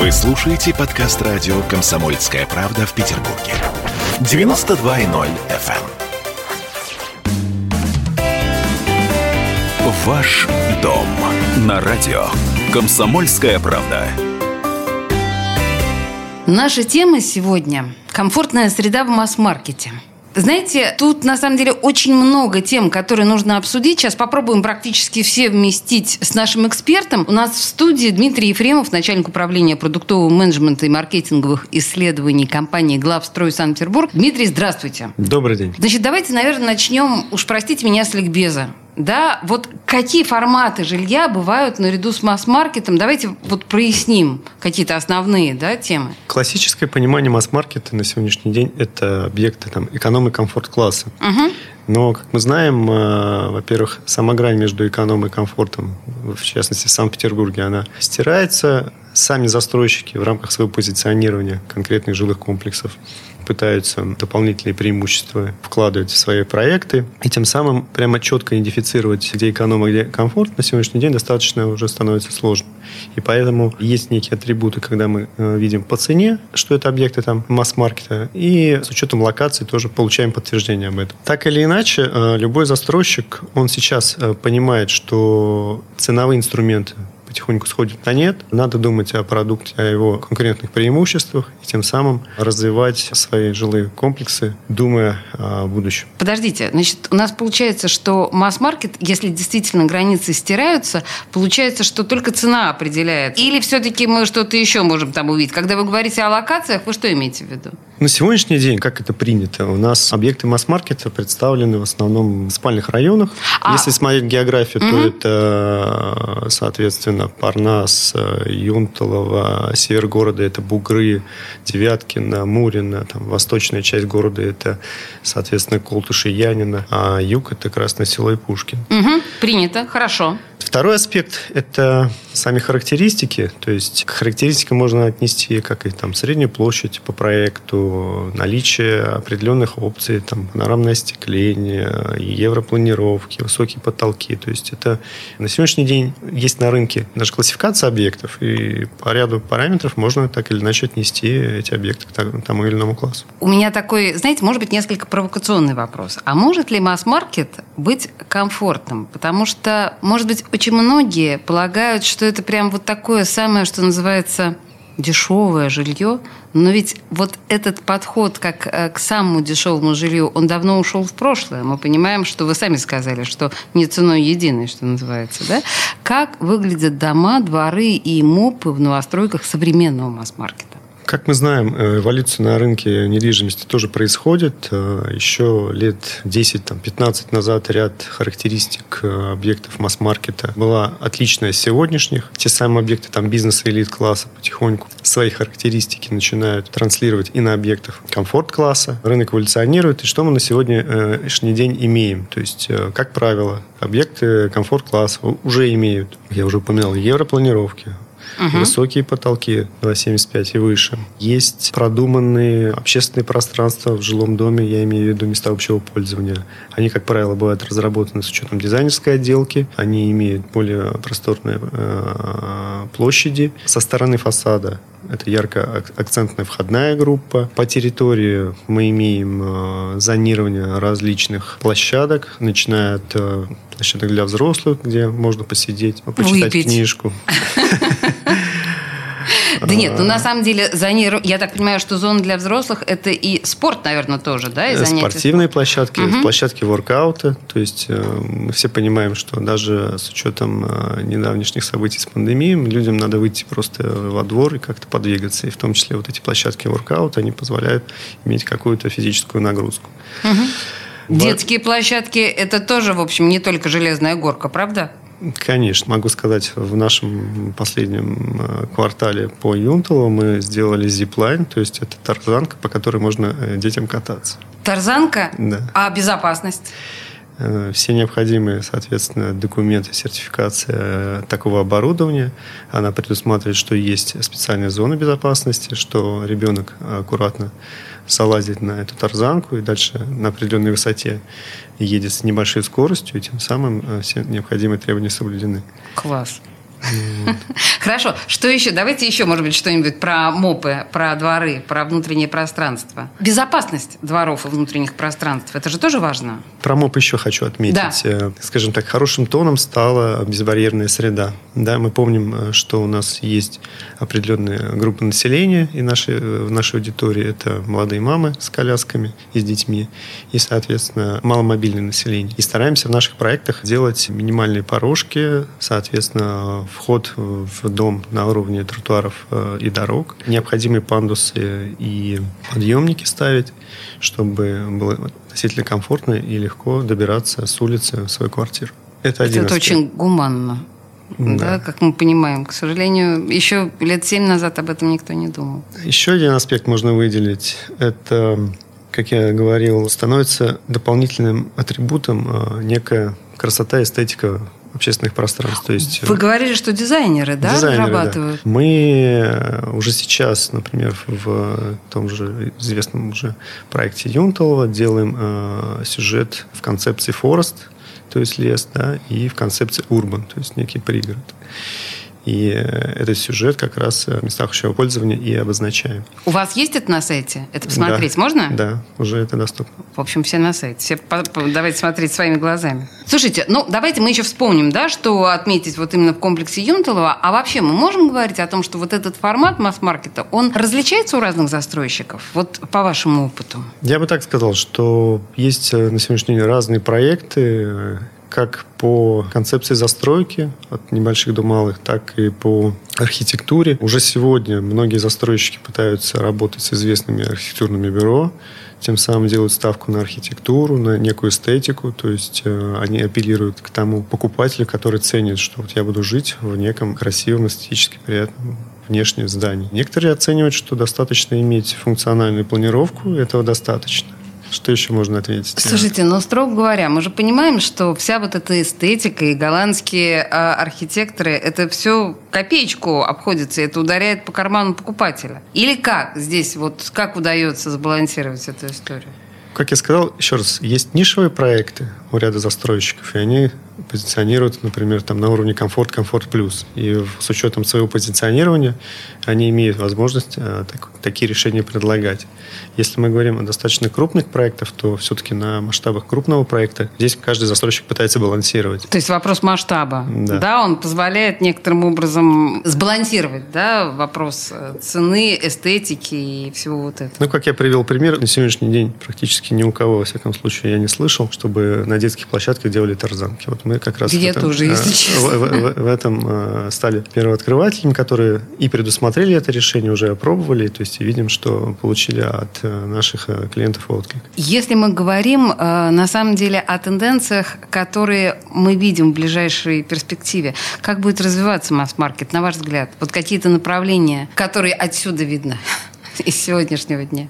Вы слушаете подкаст радио «Комсомольская правда» в Петербурге. 92.0 FM. эм. Ваш дом на радио «Комсомольская правда». Наша тема сегодня – комфортная среда в масс-маркете – знаете, тут на самом деле очень много тем, которые нужно обсудить. Сейчас попробуем практически все вместить с нашим экспертом. У нас в студии Дмитрий Ефремов, начальник управления продуктового менеджмента и маркетинговых исследований компании «Главстрой Санкт-Петербург». Дмитрий, здравствуйте. Добрый день. Значит, давайте, наверное, начнем, уж простите меня, с ликбеза да, вот какие форматы жилья бывают наряду с масс-маркетом? Давайте вот проясним какие-то основные да, темы. Классическое понимание масс-маркета на сегодняшний день – это объекты там, эконом- и комфорт-класса. Угу. Но, как мы знаем, э, во-первых, сама грань между эконом и комфортом, в частности, в Санкт-Петербурге, она стирается. Сами застройщики в рамках своего позиционирования конкретных жилых комплексов пытаются дополнительные преимущества вкладывать в свои проекты. И тем самым прямо четко идентифицировать, где эконом, а где комфорт, на сегодняшний день достаточно уже становится сложно. И поэтому есть некие атрибуты, когда мы э, видим по цене, что это объекты там масс-маркета, и с учетом локации тоже получаем подтверждение об этом. Так или иначе, э, любой застройщик, он сейчас э, понимает, что ценовые инструменты потихоньку сходит на нет. Надо думать о продукте, о его конкурентных преимуществах и тем самым развивать свои жилые комплексы, думая о будущем. Подождите, значит, у нас получается, что масс-маркет, если действительно границы стираются, получается, что только цена определяет. Или все-таки мы что-то еще можем там увидеть? Когда вы говорите о локациях, вы что имеете в виду? На сегодняшний день, как это принято, у нас объекты масс-маркета представлены в основном в спальных районах. А... Если смотреть географию, угу. то это, соответственно, Парнас, Юнталово, север города – это Бугры, Девяткино, Мурино, там, восточная часть города – это, соответственно, Колтуши, Янина, а юг – это Красное Село и Пушкин. Угу. Принято, хорошо. Второй аспект – это сами характеристики. То есть к характеристикам можно отнести как и там среднюю площадь по проекту, наличие определенных опций, там панорамное остекление, европланировки, высокие потолки. То есть это на сегодняшний день есть на рынке даже классификация объектов, и по ряду параметров можно так или иначе отнести эти объекты к тому или иному классу. У меня такой, знаете, может быть, несколько провокационный вопрос. А может ли масс-маркет быть комфортным? Потому что, может быть, очень многие полагают, что это прям вот такое самое, что называется дешевое жилье, но ведь вот этот подход как э, к самому дешевому жилью, он давно ушел в прошлое. Мы понимаем, что вы сами сказали, что не ценой единой, что называется. Да? Как выглядят дома, дворы и мопы в новостройках современного масс-маркета? Как мы знаем, э, эволюция на рынке недвижимости тоже происходит. Э, Еще лет 10-15 назад ряд характеристик э, объектов масс-маркета была отличная от сегодняшних. Те самые объекты там бизнеса элит-класса потихоньку свои характеристики начинают транслировать и на объектах комфорт-класса. Рынок эволюционирует. И что мы на сегодняшний день имеем? То есть, как правило, объекты комфорт-класса уже имеют, я уже упоминал, европланировки, угу. высокие потолки 2,75 и выше. Есть продуманные общественные пространства в жилом доме, я имею в виду места общего пользования. Они, как правило, бывают разработаны с учетом дизайнерской отделки. Они имеют более просторные э, площади. Со стороны фасада это ярко акцентная входная группа. По территории мы имеем э, зонирование различных площадок, начиная от э, площадок для взрослых, где можно посидеть, почитать Выпить. книжку. Да нет, ну на самом деле, я так понимаю, что зона для взрослых – это и спорт, наверное, тоже, да? И э, Спортивные площадки, угу. площадки воркаута. То есть э, мы все понимаем, что даже с учетом э, недавнешних событий с пандемией, людям надо выйти просто во двор и как-то подвигаться. И в том числе вот эти площадки воркаута, они позволяют иметь какую-то физическую нагрузку. Угу. Детские площадки – это тоже, в общем, не только железная горка, правда? Конечно, могу сказать, в нашем последнем э, квартале по Юнталу мы сделали зиплайн, то есть это тарзанка, по которой можно э, детям кататься. Тарзанка? Да. А безопасность? Э, все необходимые, соответственно, документы, сертификация такого оборудования. Она предусматривает, что есть специальная зона безопасности, что ребенок аккуратно залазит на эту тарзанку и дальше на определенной высоте едет с небольшой скоростью, и тем самым э, все необходимые требования соблюдены. Класс. Хорошо. Что еще? Давайте еще, может быть, что-нибудь про МОПы, про дворы, про внутреннее пространство. Безопасность дворов и внутренних пространств. Это же тоже важно. Про МОП еще хочу отметить. Да. Э, скажем так, хорошим тоном стала безбарьерная среда. Да, мы помним, э, что у нас есть определенная группа населения и нашей, э, в нашей аудитории. Это молодые мамы с колясками и с детьми. И, соответственно, маломобильное население. И стараемся в наших проектах делать минимальные порожки, соответственно, вход в дом на уровне тротуаров э, и дорог, необходимые пандусы и подъемники ставить, чтобы было относительно комфортно и легко добираться с улицы в свою квартиру. Это, один Это очень гуманно. Да. да, как мы понимаем. К сожалению, еще лет семь назад об этом никто не думал. Еще один аспект можно выделить. Это, как я говорил, становится дополнительным атрибутом э, некая красота, эстетика общественных пространств. То есть, Вы говорили, что дизайнеры, да, дизайнеры, разрабатывают? Да. Мы э, уже сейчас, например, в том же известном уже проекте Юнталова делаем э, сюжет в концепции Форест, то есть лес, да, и в концепции Урбан, то есть некий пригород. И э, этот сюжет как раз в местах общего пользования и обозначаем. У вас есть это на сайте? Это посмотреть да, можно? Да, уже это доступно. В общем, все на сайте. Все давайте смотреть своими глазами. Слушайте, ну давайте мы еще вспомним, да, что отметить вот именно в комплексе Юнталова. А вообще мы можем говорить о том, что вот этот формат масс-маркета, он различается у разных застройщиков? Вот по вашему опыту. Я бы так сказал, что есть э, на сегодняшний день разные проекты, как по концепции застройки от небольших до малых, так и по архитектуре. Уже сегодня многие застройщики пытаются работать с известными архитектурными бюро, тем самым делают ставку на архитектуру, на некую эстетику, то есть э, они апеллируют к тому покупателю, который ценит, что вот я буду жить в неком красивом, эстетически приятном внешнем здании. Некоторые оценивают, что достаточно иметь функциональную планировку, этого достаточно. Что еще можно ответить? Слушайте, ну, строго говоря, мы же понимаем, что вся вот эта эстетика и голландские а, архитекторы, это все копеечку обходится, это ударяет по карману покупателя. Или как здесь, вот как удается сбалансировать эту историю? Как я сказал, еще раз, есть нишевые проекты у ряда застройщиков, и они позиционируют, например, там, на уровне комфорт, комфорт плюс. И с учетом своего позиционирования они имеют возможность а, так, такие решения предлагать. Если мы говорим о достаточно крупных проектах, то все-таки на масштабах крупного проекта здесь каждый застройщик пытается балансировать. То есть вопрос масштаба. Да, да он позволяет некоторым образом сбалансировать да, вопрос э, цены, эстетики и всего вот этого. Ну, как я привел пример, на сегодняшний день практически ни у кого, во всяком случае, я не слышал, чтобы на детских площадках делали тарзанки. Вот мы как раз Где-то уже, если честно. В, в, в, в этом э, стали первооткрывателями, которые и предусмотрели это решение, уже опробовали, то есть видим, что получили от э, наших э, клиентов отклик. Если мы говорим на самом деле о тенденциях, которые мы видим в ближайшей перспективе, как будет развиваться масс-маркет, на ваш взгляд? Вот какие-то направления, которые отсюда видно из сегодняшнего дня?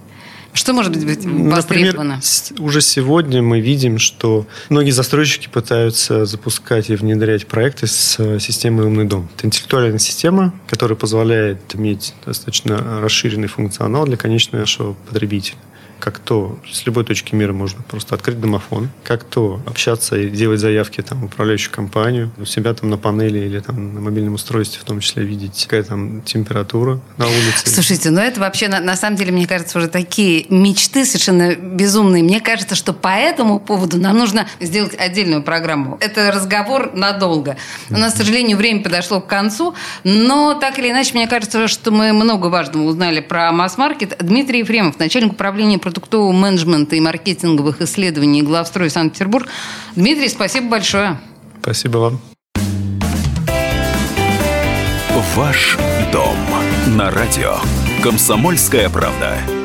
Что может быть востребовано? Например, уже сегодня мы видим, что многие застройщики пытаются запускать и внедрять проекты с э, системой «Умный дом». Это интеллектуальная система, которая позволяет иметь достаточно расширенный функционал для конечного нашего потребителя как то с любой точки мира можно просто открыть домофон, как то общаться и делать заявки там, в управляющую компанию, у себя там на панели или там на мобильном устройстве в том числе видеть, какая там температура на улице. Слушайте, ну это вообще на, на самом деле, мне кажется, уже такие мечты совершенно безумные. Мне кажется, что по этому поводу нам нужно сделать отдельную программу. Это разговор надолго. У нас, к сожалению, время подошло к концу, но так или иначе, мне кажется, что мы много важного узнали про масс-маркет. Дмитрий Ефремов, начальник управления продуктового менеджмента и маркетинговых исследований главстрой Санкт-Петербург. Дмитрий, спасибо большое. Спасибо вам. Ваш дом на радио. Комсомольская правда.